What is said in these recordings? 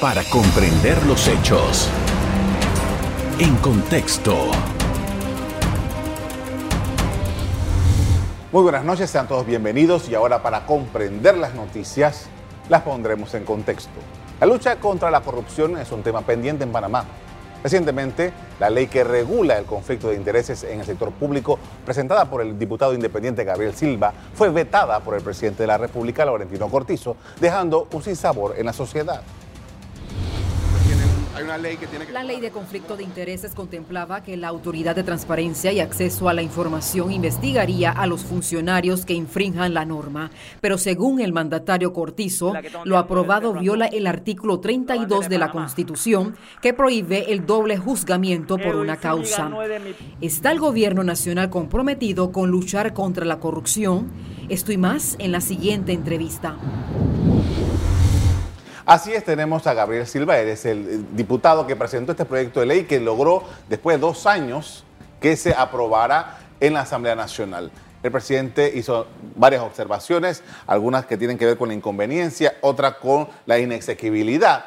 para comprender los hechos. En contexto. Muy buenas noches, sean todos bienvenidos y ahora para comprender las noticias las pondremos en contexto. La lucha contra la corrupción es un tema pendiente en Panamá. Recientemente, la ley que regula el conflicto de intereses en el sector público, presentada por el diputado independiente Gabriel Silva, fue vetada por el presidente de la República, Laurentino Cortizo, dejando un sinsabor en la sociedad la ley de conflicto de intereses contemplaba que la Autoridad de Transparencia y Acceso a la Información investigaría a los funcionarios que infrinjan la norma, pero según el mandatario Cortizo, lo aprobado viola el artículo 32 de la Constitución que prohíbe el doble juzgamiento por una causa. ¿Está el gobierno nacional comprometido con luchar contra la corrupción? Estoy más en la siguiente entrevista. Así es, tenemos a Gabriel Silva, eres el diputado que presentó este proyecto de ley que logró después de dos años que se aprobara en la Asamblea Nacional. El presidente hizo varias observaciones, algunas que tienen que ver con la inconveniencia, otras con la inexequibilidad.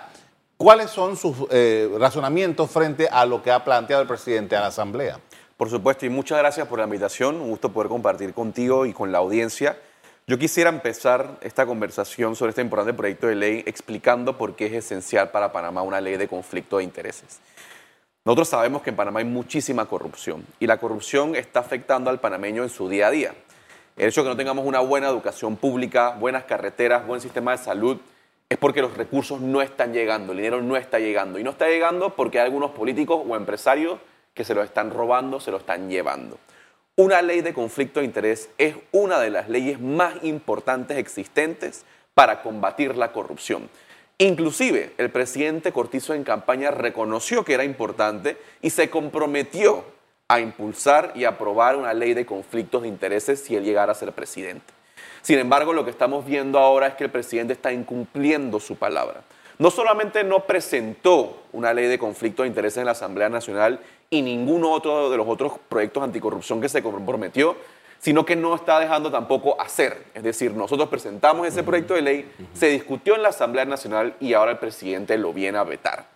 ¿Cuáles son sus eh, razonamientos frente a lo que ha planteado el presidente a la Asamblea? Por supuesto, y muchas gracias por la invitación. Un gusto poder compartir contigo y con la audiencia yo quisiera empezar esta conversación sobre este importante proyecto de ley explicando por qué es esencial para Panamá una ley de conflicto de intereses. Nosotros sabemos que en Panamá hay muchísima corrupción y la corrupción está afectando al panameño en su día a día. El hecho de que no tengamos una buena educación pública, buenas carreteras, buen sistema de salud, es porque los recursos no están llegando, el dinero no está llegando. Y no está llegando porque hay algunos políticos o empresarios que se lo están robando, se lo están llevando. Una ley de conflicto de interés es una de las leyes más importantes existentes para combatir la corrupción. Inclusive el presidente Cortizo en campaña reconoció que era importante y se comprometió a impulsar y aprobar una ley de conflictos de intereses si él llegara a ser presidente. Sin embargo, lo que estamos viendo ahora es que el presidente está incumpliendo su palabra. No solamente no presentó una ley de conflicto de intereses en la Asamblea Nacional y ninguno otro de los otros proyectos anticorrupción que se comprometió, sino que no está dejando tampoco hacer. Es decir, nosotros presentamos ese proyecto de ley, se discutió en la Asamblea Nacional y ahora el presidente lo viene a vetar.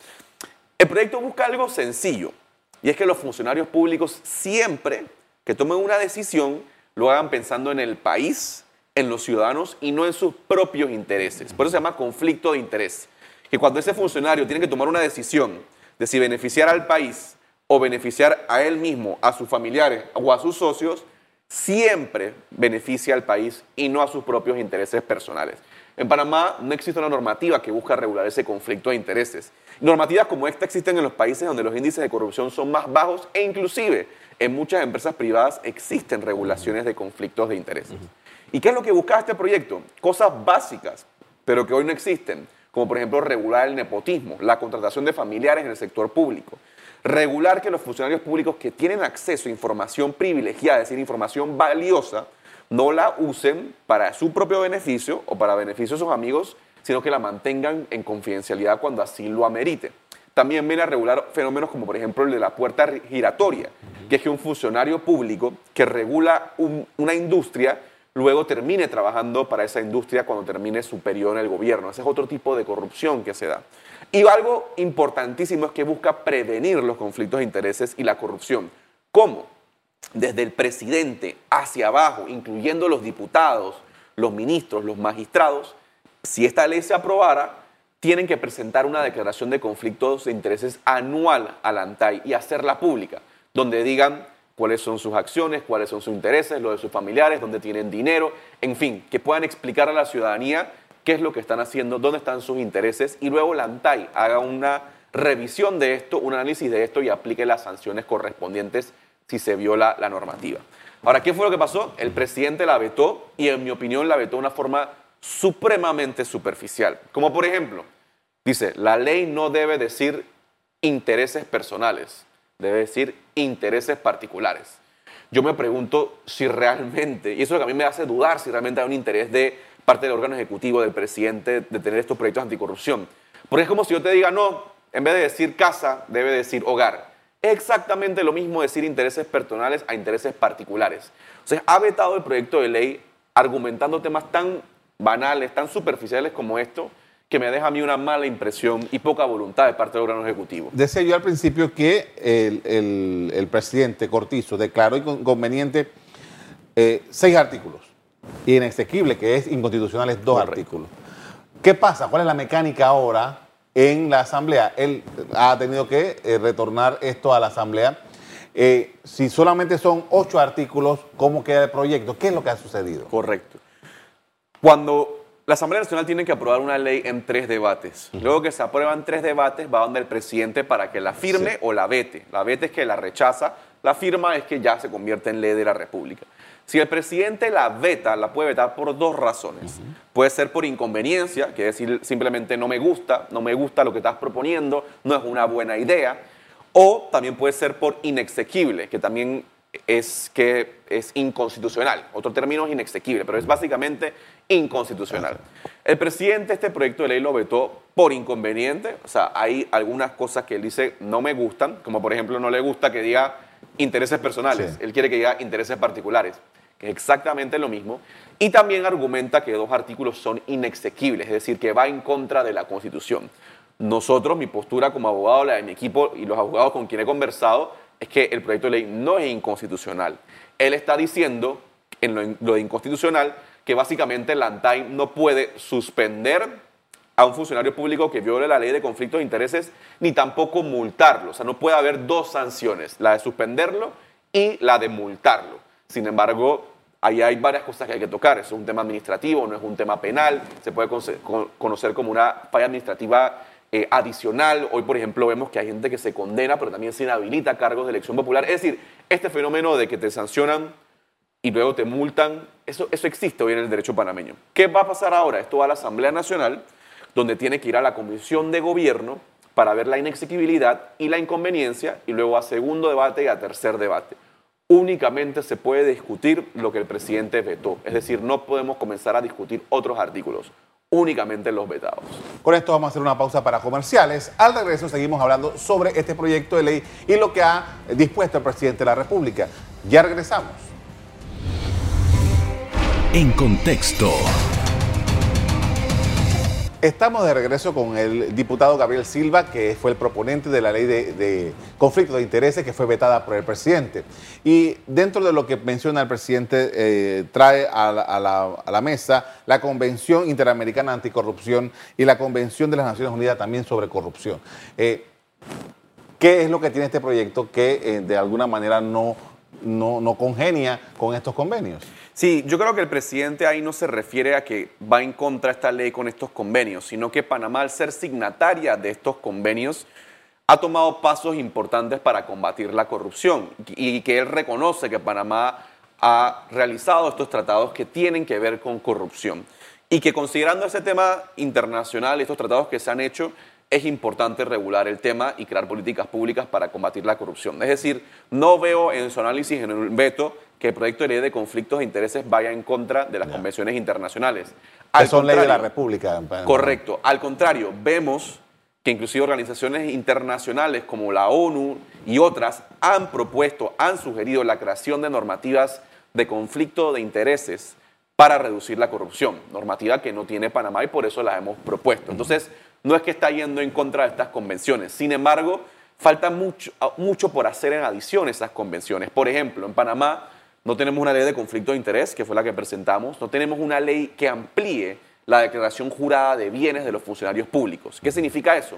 El proyecto busca algo sencillo, y es que los funcionarios públicos siempre que tomen una decisión lo hagan pensando en el país, en los ciudadanos y no en sus propios intereses. Por eso se llama conflicto de interés. Que cuando ese funcionario tiene que tomar una decisión de si beneficiar al país o beneficiar a él mismo, a sus familiares o a sus socios, siempre beneficia al país y no a sus propios intereses personales. En Panamá no existe una normativa que busca regular ese conflicto de intereses. Normativas como esta existen en los países donde los índices de corrupción son más bajos e inclusive en muchas empresas privadas existen regulaciones de conflictos de intereses. ¿Y qué es lo que busca este proyecto? Cosas básicas, pero que hoy no existen, como por ejemplo regular el nepotismo, la contratación de familiares en el sector público, regular que los funcionarios públicos que tienen acceso a información privilegiada, es decir, información valiosa, no la usen para su propio beneficio o para beneficio de sus amigos, sino que la mantengan en confidencialidad cuando así lo amerite. También viene a regular fenómenos como por ejemplo el de la puerta giratoria, que es que un funcionario público que regula una industria luego termine trabajando para esa industria cuando termine su periodo en el gobierno. Ese es otro tipo de corrupción que se da. Y algo importantísimo es que busca prevenir los conflictos de intereses y la corrupción. ¿Cómo? Desde el presidente hacia abajo, incluyendo los diputados, los ministros, los magistrados, si esta ley se aprobara, tienen que presentar una declaración de conflictos de intereses anual al ANTAI y hacerla pública, donde digan cuáles son sus acciones, cuáles son sus intereses, lo de sus familiares, dónde tienen dinero, en fin, que puedan explicar a la ciudadanía qué es lo que están haciendo, dónde están sus intereses y luego la ANTAI haga una revisión de esto, un análisis de esto y aplique las sanciones correspondientes si se viola la normativa. Ahora, ¿qué fue lo que pasó? El presidente la vetó y en mi opinión la vetó de una forma supremamente superficial. Como por ejemplo, dice, la ley no debe decir intereses personales, debe decir intereses particulares. Yo me pregunto si realmente, y eso es lo que a mí me hace dudar si realmente hay un interés de parte del órgano ejecutivo, del presidente, de tener estos proyectos anticorrupción. Porque es como si yo te diga, no, en vez de decir casa, debe decir hogar. Es exactamente lo mismo decir intereses personales a intereses particulares. O sea, ha vetado el proyecto de ley argumentando temas tan banales, tan superficiales como esto, que me deja a mí una mala impresión y poca voluntad de parte del órgano ejecutivo. Decía yo al principio que el, presidente Cortizo declaró inconveniente eh, seis artículos y inexequible, que es inconstitucional, dos artículos. ¿Qué pasa? ¿Cuál es la mecánica ahora en la Asamblea? Él ha tenido que eh, retornar esto a la Asamblea. Eh, si solamente son ocho artículos, ¿cómo queda el proyecto? ¿Qué es lo que ha sucedido? Correcto. Cuando la Asamblea Nacional tiene que aprobar una ley en tres debates. Luego que se aprueban tres debates, va donde el presidente para que la firme o la vete. La vete es que la rechaza, la firma es que ya se convierte en ley de la República. Si el presidente la veta, la puede vetar por dos razones. Puede ser por inconveniencia, que es decir, simplemente no me gusta, no me gusta lo que estás proponiendo, no es una buena idea. O también puede ser por inexequible, que también es que es inconstitucional. Otro término es inexequible, pero es básicamente inconstitucional. El presidente este proyecto de ley lo vetó por inconveniente, o sea, hay algunas cosas que él dice no me gustan, como por ejemplo no le gusta que diga intereses personales, él quiere que diga intereses particulares, que es exactamente lo mismo, y también argumenta que dos artículos son inexequibles, es decir, que va en contra de la Constitución. Nosotros, mi postura como abogado, la de mi equipo y los abogados con quien he conversado, es que el proyecto de ley no es inconstitucional. Él está diciendo en lo, inconstitucional que básicamente la ANTAI no puede suspender a un funcionario público que viole la ley de conflictos de intereses, ni tampoco multarlo. O sea, no puede haber dos sanciones, la de suspenderlo y la de multarlo. Sin embargo, ahí hay varias cosas que hay que tocar. Es un tema administrativo, no es un tema penal, se puede conocer como una falla administrativa eh, adicional. Hoy, por ejemplo, vemos que hay gente que se condena, pero también se inhabilita cargos de elección popular. Es decir, este fenómeno de que te sancionan y luego te multan, eso, eso existe hoy en el derecho panameño. ¿Qué va a pasar ahora? Esto va a la Asamblea Nacional, donde tiene que ir a la Comisión de Gobierno para ver la inexequibilidad y la inconveniencia, y luego a segundo debate y a tercer debate. Únicamente se puede discutir lo que el presidente vetó, es decir, no podemos comenzar a discutir otros artículos únicamente los vetados. Con esto vamos a hacer una pausa para comerciales. Al regreso seguimos hablando sobre este proyecto de ley y lo que ha dispuesto el presidente de la República. Ya regresamos. En contexto. Estamos de regreso con el diputado Gabriel Silva, que fue el proponente de la ley de, conflicto de intereses que fue vetada por el presidente. Y dentro de lo que menciona el presidente, eh, trae a la, mesa la Convención Interamericana Anticorrupción y la Convención de las Naciones Unidas también sobre corrupción. Eh, ¿Qué es lo que tiene este proyecto que eh, de alguna manera no, no, no congenia con estos convenios? Sí, yo creo que el presidente ahí no se refiere a que va en contra esta ley con estos convenios, sino que Panamá, al ser signataria de estos convenios, ha tomado pasos importantes para combatir la corrupción y que él reconoce que Panamá ha realizado estos tratados que tienen que ver con corrupción y que considerando ese tema internacional, estos tratados que se han hecho, es importante regular el tema y crear políticas públicas para combatir la corrupción. Es decir, no veo en su análisis en el veto que el proyecto de ley de conflictos de intereses vaya en contra de las convenciones internacionales. que son leyes de la República. Correcto. Al contrario, vemos que inclusive organizaciones internacionales como la ONU y otras han propuesto, han sugerido la creación de normativas de conflicto de intereses para reducir la corrupción, normativa que no tiene Panamá y por eso la hemos propuesto. Entonces, no es que está yendo en contra de estas convenciones, sin embargo, falta mucho, mucho por hacer en adición a esas convenciones. Por ejemplo, en Panamá no tenemos una ley de conflicto de interés, que fue la que presentamos, no tenemos una ley que amplíe la declaración jurada de bienes de los funcionarios públicos. ¿Qué significa eso?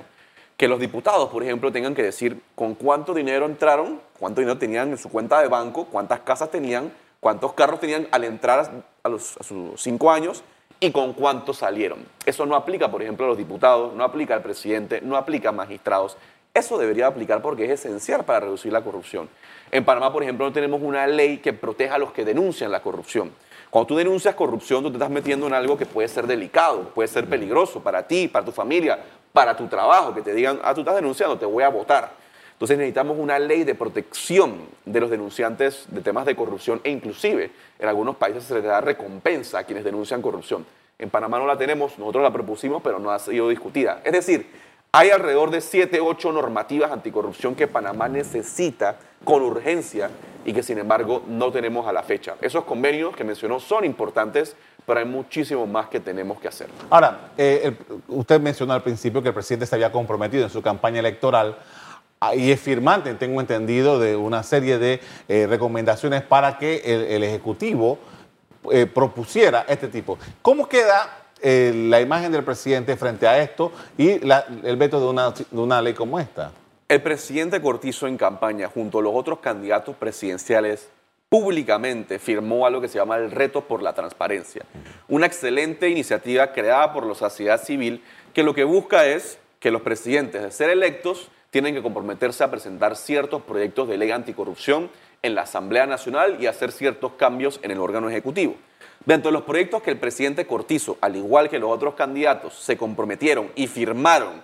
Que los diputados, por ejemplo, tengan que decir con cuánto dinero entraron, cuánto dinero tenían en su cuenta de banco, cuántas casas tenían, cuántos carros tenían al entrar a, sus cinco años y con cuánto salieron. Eso no aplica, por ejemplo, a los diputados, no aplica al presidente, no aplica a magistrados. Eso debería aplicar porque es esencial para reducir la corrupción. En Panamá, por ejemplo, no tenemos una ley que proteja a los que denuncian la corrupción. Cuando tú denuncias corrupción, tú te estás metiendo en algo que puede ser delicado, puede ser peligroso para ti, para tu familia, para tu trabajo, que te digan, ah, tú estás denunciando, te voy a votar. Entonces necesitamos una ley de protección de los denunciantes de temas de corrupción e inclusive en algunos países se les da recompensa a quienes denuncian corrupción. En Panamá no la tenemos, nosotros la propusimos, pero no ha sido discutida. Es decir, hay alrededor de 7, 8 normativas anticorrupción que Panamá necesita con urgencia y que sin embargo no tenemos a la fecha. Esos convenios que mencionó son importantes pero hay muchísimo más que tenemos que hacer. Ahora, eh, usted mencionó al principio que el presidente se había comprometido en su campaña electoral ah, y es firmante, tengo entendido, de una serie de eh, recomendaciones para que el, Ejecutivo eh, propusiera este tipo. ¿Cómo queda la imagen del presidente frente a esto y el veto de una, de una ley como esta? El presidente Cortizo en campaña, junto a los otros candidatos presidenciales, públicamente firmó algo que se llama el Reto por la Transparencia, una excelente iniciativa creada por la sociedad civil que lo que busca es que los presidentes de ser electos tienen que comprometerse a presentar ciertos proyectos de ley anticorrupción en la Asamblea Nacional y hacer ciertos cambios en el órgano ejecutivo. Dentro de los proyectos que el presidente Cortizo, al igual que los otros candidatos, se comprometieron y firmaron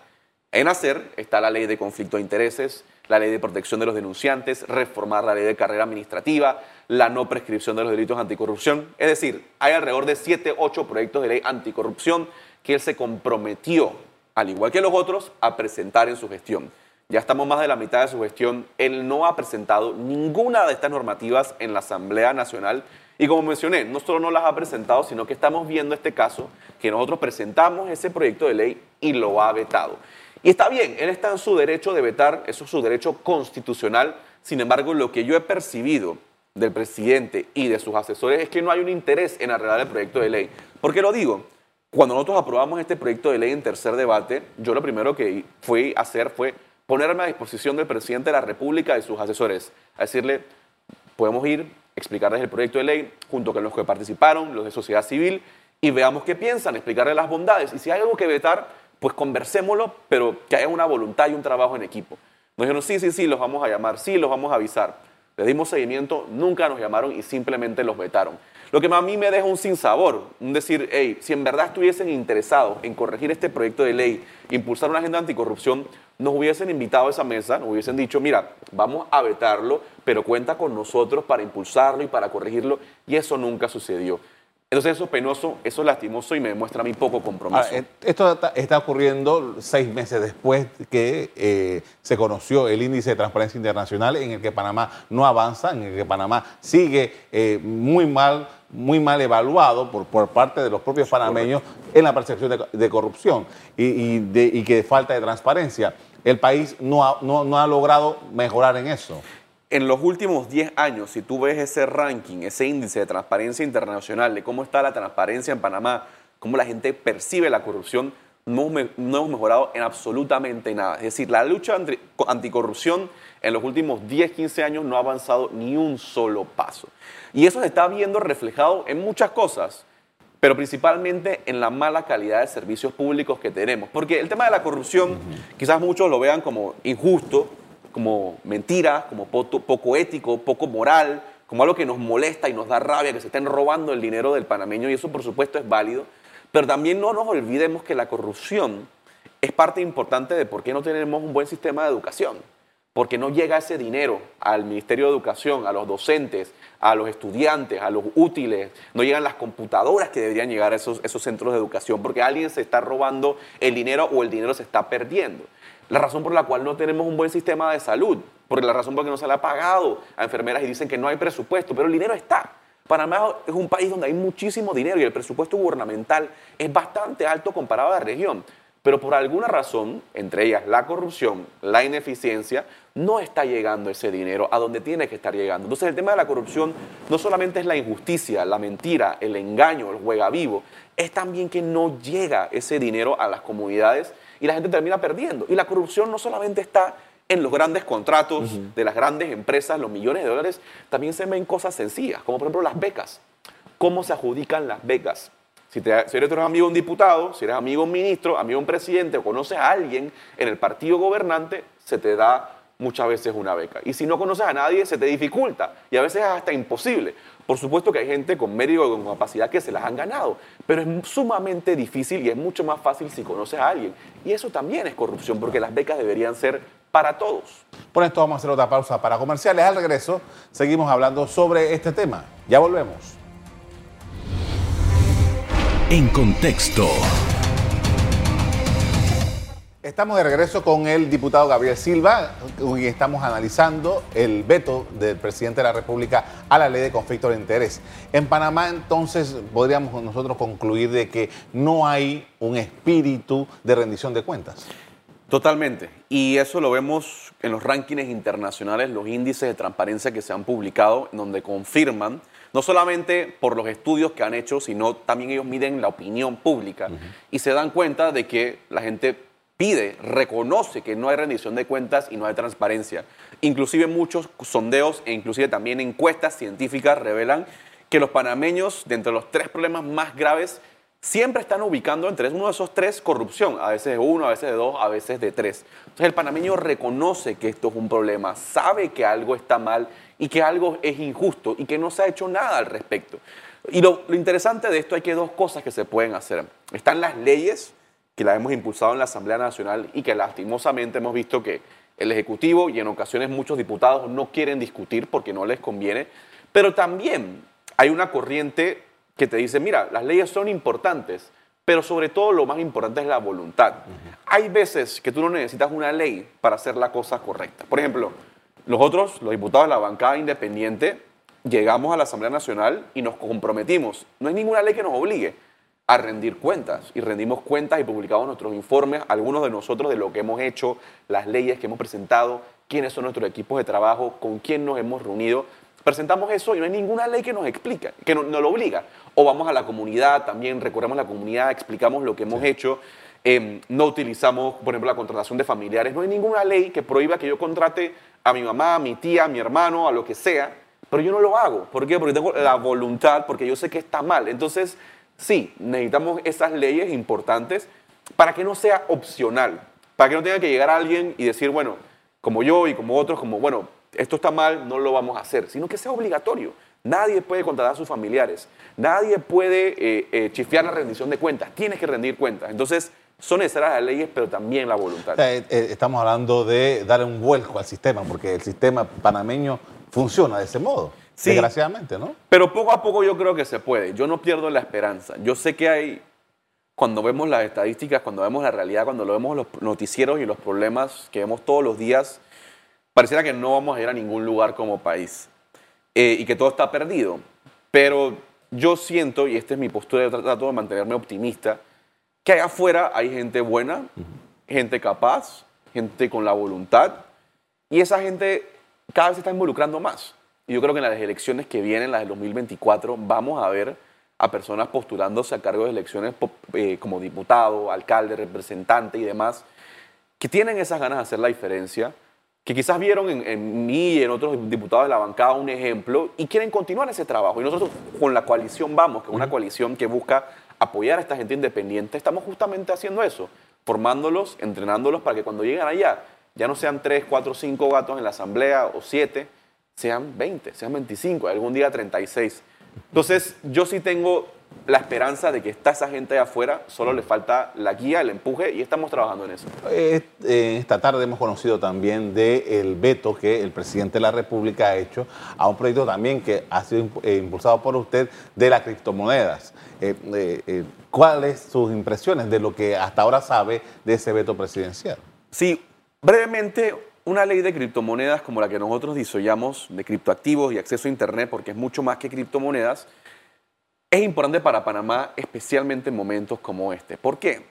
en hacer, está la ley de conflicto de intereses, la ley de protección de los denunciantes, reformar la ley de carrera administrativa, la no prescripción de los delitos anticorrupción. Es decir, hay alrededor de 7, 8 proyectos de ley anticorrupción que él se comprometió, al igual que los otros, a presentar en su gestión. Ya estamos más de la mitad de su gestión. Él no ha presentado ninguna de estas normativas en la Asamblea Nacional. Y como mencioné, no solo no las ha presentado, sino que estamos viendo este caso, que nosotros presentamos ese proyecto de ley y lo ha vetado. Y está bien, él está en su derecho de vetar, eso es su derecho constitucional. Sin embargo, lo que yo he percibido del presidente y de sus asesores es que no hay un interés en arreglar el proyecto de ley. ¿Por qué lo digo? Cuando nosotros aprobamos este proyecto de ley en tercer debate, yo lo primero que fui a hacer fue ponerme a disposición del presidente de la República y sus asesores, a decirle, podemos ir, explicarles el proyecto de ley junto con los que participaron, los de sociedad civil, y veamos qué piensan, explicarles las bondades. Y si hay algo que vetar, pues conversémoslo, pero que haya una voluntad y un trabajo en equipo. Nos dijeron, sí, sí, sí, los vamos a llamar, sí, los vamos a avisar. Le dimos seguimiento, nunca nos llamaron y simplemente los vetaron. Lo que a mí me deja un sinsabor, un decir, hey, si en verdad estuviesen interesados en corregir este proyecto de ley, impulsar una agenda anticorrupción, nos hubiesen invitado a esa mesa, nos hubiesen dicho, mira, vamos a vetarlo, pero cuenta con nosotros para impulsarlo y para corregirlo, y eso nunca sucedió. Entonces eso es penoso, eso es lastimoso y me demuestra a mí poco compromiso. Eh, esto está, ocurriendo seis meses después que eh, se conoció el índice de transparencia internacional en el que Panamá no avanza, en el que Panamá sigue eh, muy mal muy mal evaluado por, por parte de los propios panameños en la percepción de, corrupción y, de, y, que falta de transparencia. El país no no ha logrado mejorar en eso en los últimos 10 años, si tú ves ese ranking, ese índice de transparencia internacional, de cómo está la transparencia en Panamá, cómo la gente percibe la corrupción, no, hemos mejorado en absolutamente nada. Es decir, la lucha anticorrupción en los últimos 10, 15 años no ha avanzado ni un solo paso. Y eso se está viendo reflejado en muchas cosas, pero principalmente en la mala calidad de servicios públicos que tenemos. Porque el tema de la corrupción, quizás muchos lo vean como injusto, como mentira, como poco ético, poco moral, como algo que nos molesta y nos da rabia que se estén robando el dinero del panameño y eso por supuesto es válido, pero también no nos olvidemos que la corrupción es parte importante de por qué no tenemos un buen sistema de educación, porque no llega ese dinero al Ministerio de Educación, a los docentes, a los estudiantes, a los útiles, no llegan las computadoras que deberían llegar a esos, centros de educación, porque alguien se está robando el dinero o el dinero se está perdiendo la razón por la cual no tenemos un buen sistema de salud, porque la razón por la que no se le ha pagado a enfermeras y dicen que no hay presupuesto, pero el dinero está. Panamá es un país donde hay muchísimo dinero y el presupuesto gubernamental es bastante alto comparado a la región. Pero por alguna razón, entre ellas la corrupción, la ineficiencia, no está llegando ese dinero a donde tiene que estar llegando. Entonces el tema de la corrupción no solamente es la injusticia, la mentira, el engaño, el juega vivo, es también que no llega ese dinero a las comunidades y la gente termina perdiendo. Y la corrupción no solamente está en los grandes contratos de las grandes empresas, los millones de dólares, también se ven cosas sencillas, como por ejemplo las becas. ¿Cómo se adjudican las becas? Si, te, eres amigo de un diputado, si eres amigo de un ministro, amigo de un presidente o conoces a alguien en el partido gobernante, se te da muchas veces una beca. Y si no conoces a nadie, se te dificulta y a veces es hasta imposible. Por supuesto que hay gente con mérito y con capacidad que se las han ganado, pero es sumamente difícil y es mucho más fácil si conoces a alguien. Y eso también es corrupción, porque las becas deberían ser para todos. Por esto vamos a hacer otra pausa para comerciales. Al regreso seguimos hablando sobre este tema. Ya volvemos. En contexto. Estamos de regreso con el diputado Gabriel Silva, y estamos analizando el veto del presidente de la República a la ley de conflicto de interés. En Panamá, entonces, podríamos nosotros concluir de que no hay un espíritu de rendición de cuentas. Totalmente. Y eso lo vemos en los rankings internacionales, los índices de transparencia que se han publicado, donde confirman, no solamente por los estudios que han hecho, sino también ellos miden la opinión pública y se dan cuenta de que la gente pide, reconoce que no hay rendición de cuentas y no hay transparencia. Inclusive muchos sondeos e inclusive también encuestas científicas revelan que los panameños, de entre los tres problemas más graves, siempre están ubicando entre uno de esos tres corrupción, a veces de uno, a veces de dos, a veces de tres. Entonces el panameño reconoce que esto es un problema, sabe que algo está mal y que algo es injusto y que no se ha hecho nada al respecto. Y lo, lo interesante de esto hay que dos cosas que se pueden hacer. Están las leyes, que la hemos impulsado en la Asamblea Nacional y que lastimosamente hemos visto que el Ejecutivo y en ocasiones muchos diputados no quieren discutir porque no les conviene, pero también hay una corriente que te dice, mira, las leyes son importantes, pero sobre todo lo más importante es la voluntad. Hay veces que tú no necesitas una ley para hacer la cosa correcta. Por ejemplo, nosotros, los diputados de la bancada independiente, llegamos a la Asamblea Nacional y nos comprometimos. No hay ninguna ley que nos obligue a rendir cuentas. Y rendimos cuentas y publicamos nuestros informes, algunos de nosotros de lo que hemos hecho, las leyes que hemos presentado, quiénes son nuestros equipos de trabajo, con quién nos hemos reunido. Presentamos eso y no hay ninguna ley que nos explica, que nos, lo obliga. O vamos a la comunidad también, recorremos la comunidad, explicamos lo que hemos hecho. Em, no utilizamos, por ejemplo, la contratación de familiares. No hay ninguna ley que prohíba que yo contrate a mi mamá, a mi tía, a mi hermano, a lo que sea. Pero yo no lo hago. ¿Por qué? Porque tengo la voluntad, porque yo sé que está mal. Entonces, Sí, necesitamos esas leyes importantes para que no sea opcional, para que no tenga que llegar alguien y decir, bueno, como yo y como otros, como, bueno, esto está mal, no lo vamos a hacer, sino que sea obligatorio. Nadie puede contratar a sus familiares, nadie puede eh, eh, chifiar la rendición de cuentas, tienes que rendir cuentas. Entonces, son necesarias las leyes, pero también la voluntad. Eh, estamos hablando de dar un vuelco al sistema, porque el sistema panameño funciona de ese modo. Desgraciadamente, ¿no? Pero poco a poco yo creo que se puede. Yo no pierdo la esperanza. Yo sé que hay, cuando vemos las estadísticas, cuando vemos la realidad, cuando lo vemos los noticieros y los problemas que vemos todos los días, pareciera que no vamos a ir a ningún lugar como país eh, y que todo está perdido. Pero yo siento, y esta es mi postura, yo trato de mantenerme optimista, que allá afuera hay gente buena, gente capaz, gente con la voluntad, y esa gente cada vez se está involucrando más. Y yo creo que en las elecciones que vienen, las del 2024, vamos a ver a personas postulándose a cargo de elecciones eh, como diputado, alcalde, representante y demás, que tienen esas ganas de hacer la diferencia, que quizás vieron en, mí y en otros diputados de la bancada un ejemplo y quieren continuar ese trabajo. Y nosotros con la coalición Vamos, que es una coalición que busca apoyar a esta gente independiente, estamos justamente haciendo eso, formándolos, entrenándolos para que cuando lleguen allá ya no sean tres, cuatro, cinco gatos en la asamblea o siete, sean 20, sean 25, algún día 36. Entonces, yo sí tengo la esperanza de que está esa gente de afuera, solo le falta la guía, el empuje y estamos trabajando en eso. Eh, esta tarde hemos conocido también del veto que el presidente de la República ha hecho a un proyecto también que ha sido eh, impulsado por usted de las criptomonedas. Eh, ¿Cuáles sus impresiones de lo que hasta ahora sabe de ese veto presidencial? Sí, brevemente, una ley de criptomonedas como la que nosotros diseñamos, de criptoactivos y acceso a Internet, porque es mucho más que criptomonedas, es importante para Panamá, especialmente en momentos como este. ¿Por qué?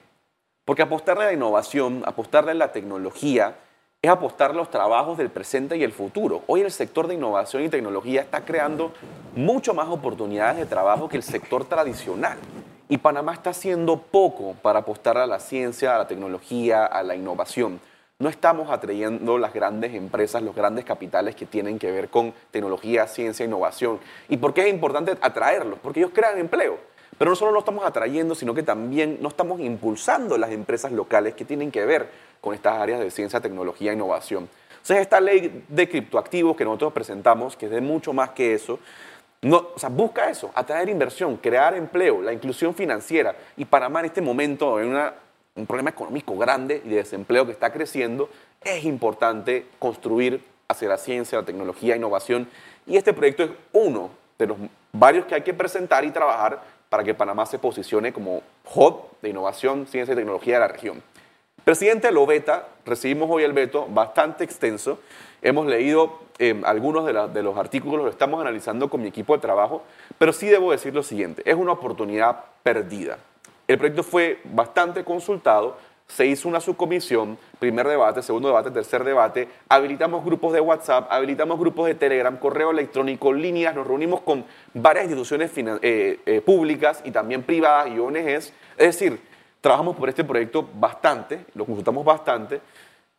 Porque apostarle a la innovación, apostarle a la tecnología, es apostar los trabajos del presente y el futuro. Hoy el sector de innovación y tecnología está creando mucho más oportunidades de trabajo que el sector tradicional. Y Panamá está haciendo poco para apostar a la ciencia, a la tecnología, a la innovación no estamos atrayendo las grandes empresas, los grandes capitales que tienen que ver con tecnología, ciencia, innovación. ¿Y por qué es importante atraerlos? Porque ellos crean empleo. Pero no solo lo estamos atrayendo, sino que también no estamos impulsando las empresas locales que tienen que ver con estas áreas de ciencia, tecnología e innovación. Entonces, esta ley de criptoactivos que nosotros presentamos, que es de mucho más que eso, no, busca eso, atraer inversión, crear empleo, la inclusión financiera. Y Panamá en este momento, en una un problema económico grande y de desempleo que está creciendo, es importante construir hacia la ciencia, la tecnología, innovación. Y este proyecto es uno de los varios que hay que presentar y trabajar para que Panamá se posicione como hub de innovación, ciencia y tecnología de la región. Presidente lo veta, recibimos hoy el veto bastante extenso. Hemos leído eh, algunos de, de, los artículos, lo estamos analizando con mi equipo de trabajo, pero sí debo decir lo siguiente, es una oportunidad perdida. El proyecto fue bastante consultado, se hizo una subcomisión, primer debate, segundo debate, tercer debate, habilitamos grupos de WhatsApp, habilitamos grupos de Telegram, correo electrónico, líneas, nos reunimos con varias instituciones eh, eh, públicas y también privadas y ONGs. Es decir, trabajamos por este proyecto bastante, lo consultamos bastante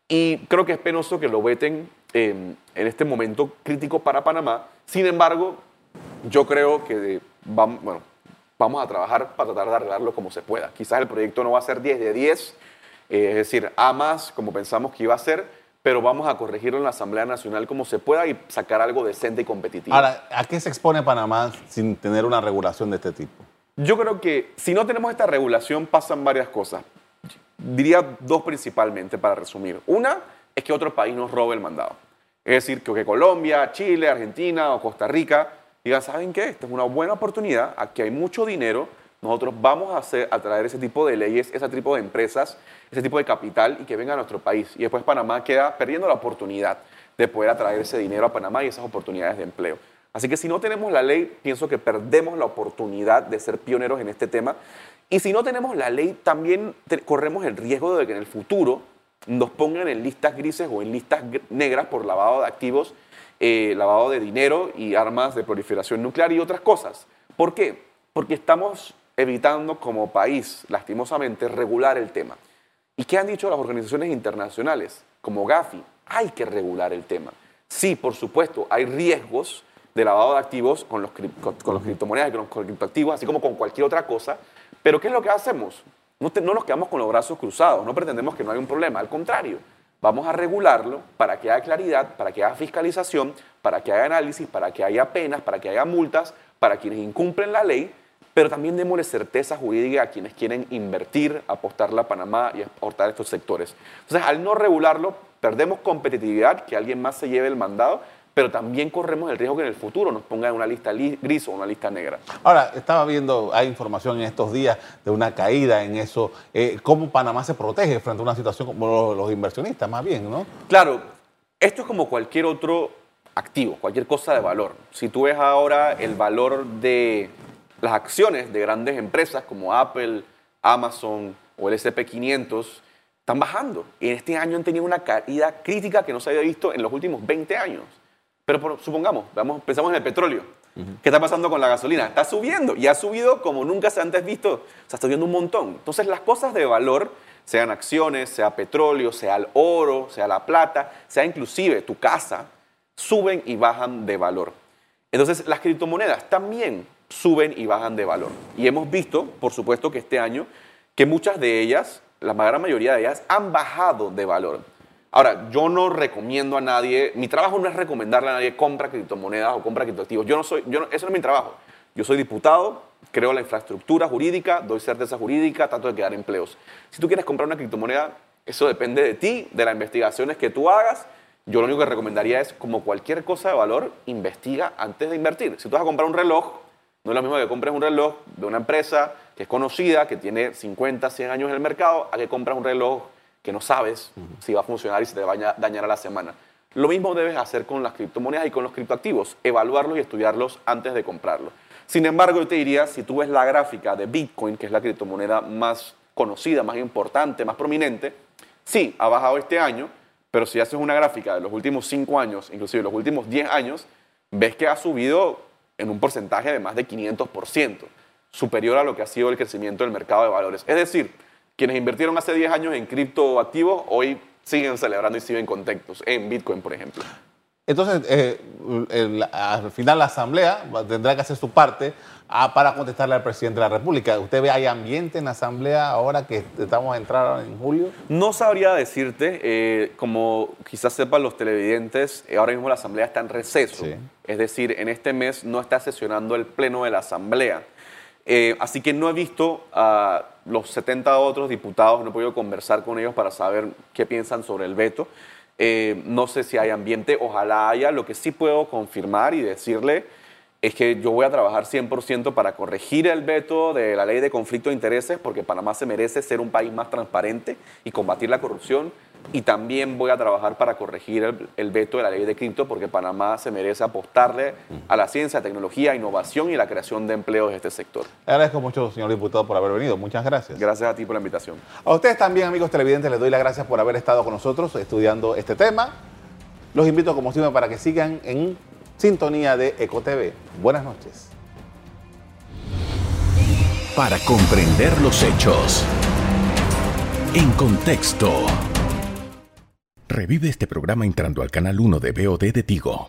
y creo que es penoso que lo veten en este momento crítico para Panamá. Sin embargo, yo creo que vamos, bueno, vamos a trabajar para tratar de arreglarlo como se pueda. Quizás el proyecto no va a ser 10 de 10, eh, es decir, a más como pensamos que iba a ser, pero vamos a corregirlo en la Asamblea Nacional como se pueda y sacar algo decente y competitivo. Ahora, ¿a qué se expone Panamá sin tener una regulación de este tipo? Yo creo que si no tenemos esta regulación pasan varias cosas. Diría dos principalmente para resumir. Una es que otro país nos robe el mandado. Es decir, que Colombia, Chile, Argentina o Costa Rica digan, ¿saben qué? Esta es una buena oportunidad, aquí hay mucho dinero, nosotros vamos a, hacer, a traer ese tipo de leyes, ese tipo de empresas, ese tipo de capital y que venga a nuestro país. Y después Panamá queda perdiendo la oportunidad de poder atraer ese dinero a Panamá y esas oportunidades de empleo. Así que si no tenemos la ley, pienso que perdemos la oportunidad de ser pioneros en este tema. Y si no tenemos la ley, también corremos el riesgo de que en el futuro nos pongan en listas grises o en listas negras por lavado de activos, eh, lavado de dinero y armas de proliferación nuclear y otras cosas. ¿Por qué? Porque estamos evitando como país, lastimosamente, regular el tema. ¿Y qué han dicho las organizaciones internacionales? Como Gafi, hay que regular el tema. Sí, por supuesto, hay riesgos de lavado de activos con los, con, los criptomonedas y con los criptoactivos, así como con cualquier otra cosa. Pero ¿qué es lo que hacemos? No, no nos quedamos con los brazos cruzados, no pretendemos que no haya un problema, al contrario, vamos a regularlo para que haya claridad, para que haya fiscalización, para que haya análisis, para que haya penas, para que haya multas, para quienes incumplen la ley pero también démosle certeza jurídica a quienes quieren invertir, apostarle a Panamá y aportar estos sectores. Entonces, al no regularlo, perdemos competitividad, que alguien más se lleve el mandado, pero también corremos el riesgo que en el futuro nos pongan en una lista gris o una lista negra. Ahora, estaba viendo, hay información en estos días de una caída en eso. Eh, ¿Cómo Panamá se protege frente a una situación como los, los inversionistas, más bien, no? Claro, esto es como cualquier otro activo, cualquier cosa de valor. Si tú ves ahora el valor de las acciones de grandes empresas como Apple, Amazon o el SP500 están bajando. Y en este año han tenido una caída crítica que no se había visto en los últimos 20 años. Pero supongamos, vamos, pensamos en el petróleo. ¿Qué está pasando con la gasolina? Está subiendo y ha subido como nunca se antes visto. O sea, está subiendo un montón. Entonces, las cosas de valor, sean acciones, sea petróleo, sea el oro, sea la plata, sea inclusive tu casa, suben y bajan de valor. Entonces, las criptomonedas también suben y bajan de valor. Y hemos visto, por supuesto, que este año, que muchas de ellas, la gran mayoría de ellas, han bajado de valor. Ahora, yo no recomiendo a nadie, mi trabajo no es recomendarle a nadie compra criptomonedas o compra criptoactivos. Yo no soy, yo eso no es mi trabajo. Yo soy diputado, creo la infraestructura jurídica, doy certeza jurídica, trato de crear empleos. Si tú quieres comprar una criptomoneda, eso depende de ti, de las investigaciones que tú hagas. Yo lo único que recomendaría es, como cualquier cosa de valor, investiga antes de invertir. Si tú vas a comprar un reloj, no es lo mismo que compres un reloj de una empresa que es conocida, que tiene 50, 100 años en el mercado, a que compras un reloj que no sabes si va a funcionar y se te va a dañar a la semana. Lo mismo debes hacer con las criptomonedas y con los criptoactivos, evaluarlos y estudiarlos antes de comprarlos. Sin embargo, yo te diría, si tú ves la gráfica de Bitcoin, que es la criptomoneda más conocida, más importante, más prominente, sí, ha bajado este año, pero si haces una gráfica de los últimos 5 años, inclusive los últimos 10 años, ves que ha subido en un porcentaje de más de 500%, superior a lo que ha sido el crecimiento del mercado de valores. Es decir, quienes invirtieron hace 10 años en criptoactivos hoy siguen celebrando y siguen contentos, en Bitcoin, por ejemplo. Entonces, eh, al final la Asamblea tendrá que hacer su parte ah, para contestarle al presidente de la República. ¿Usted ve hay ambiente en la Asamblea ahora que estamos a entrar en julio? No sabría decirte, eh, como quizás sepan los televidentes, eh, ahora mismo la Asamblea está en receso. Es decir, en este mes no está sesionando el Pleno de la Asamblea. Así que no he visto a los 70 otros diputados, no he podido conversar con ellos para saber qué piensan sobre el veto. Eh, no sé si hay ambiente, ojalá haya. Lo que sí puedo confirmar y decirle es que yo voy a trabajar 100% para corregir el veto de la ley de conflicto de intereses, porque Panamá se merece ser un país más transparente y combatir la corrupción. Y también voy a trabajar para corregir el, el veto de la ley de cripto, porque Panamá se merece apostarle a la ciencia, tecnología, innovación y la creación de empleos en este sector. Le agradezco mucho, señor diputado, por haber venido. Muchas gracias. Gracias a ti por la invitación. A ustedes también, amigos televidentes, les doy las gracias por haber estado con nosotros estudiando este tema. Los invito, como siempre, para que sigan en sintonía de EcoTV. Buenas noches. Para comprender los hechos. En contexto. Revive este programa entrando al canal 1 de BOD de Tigo.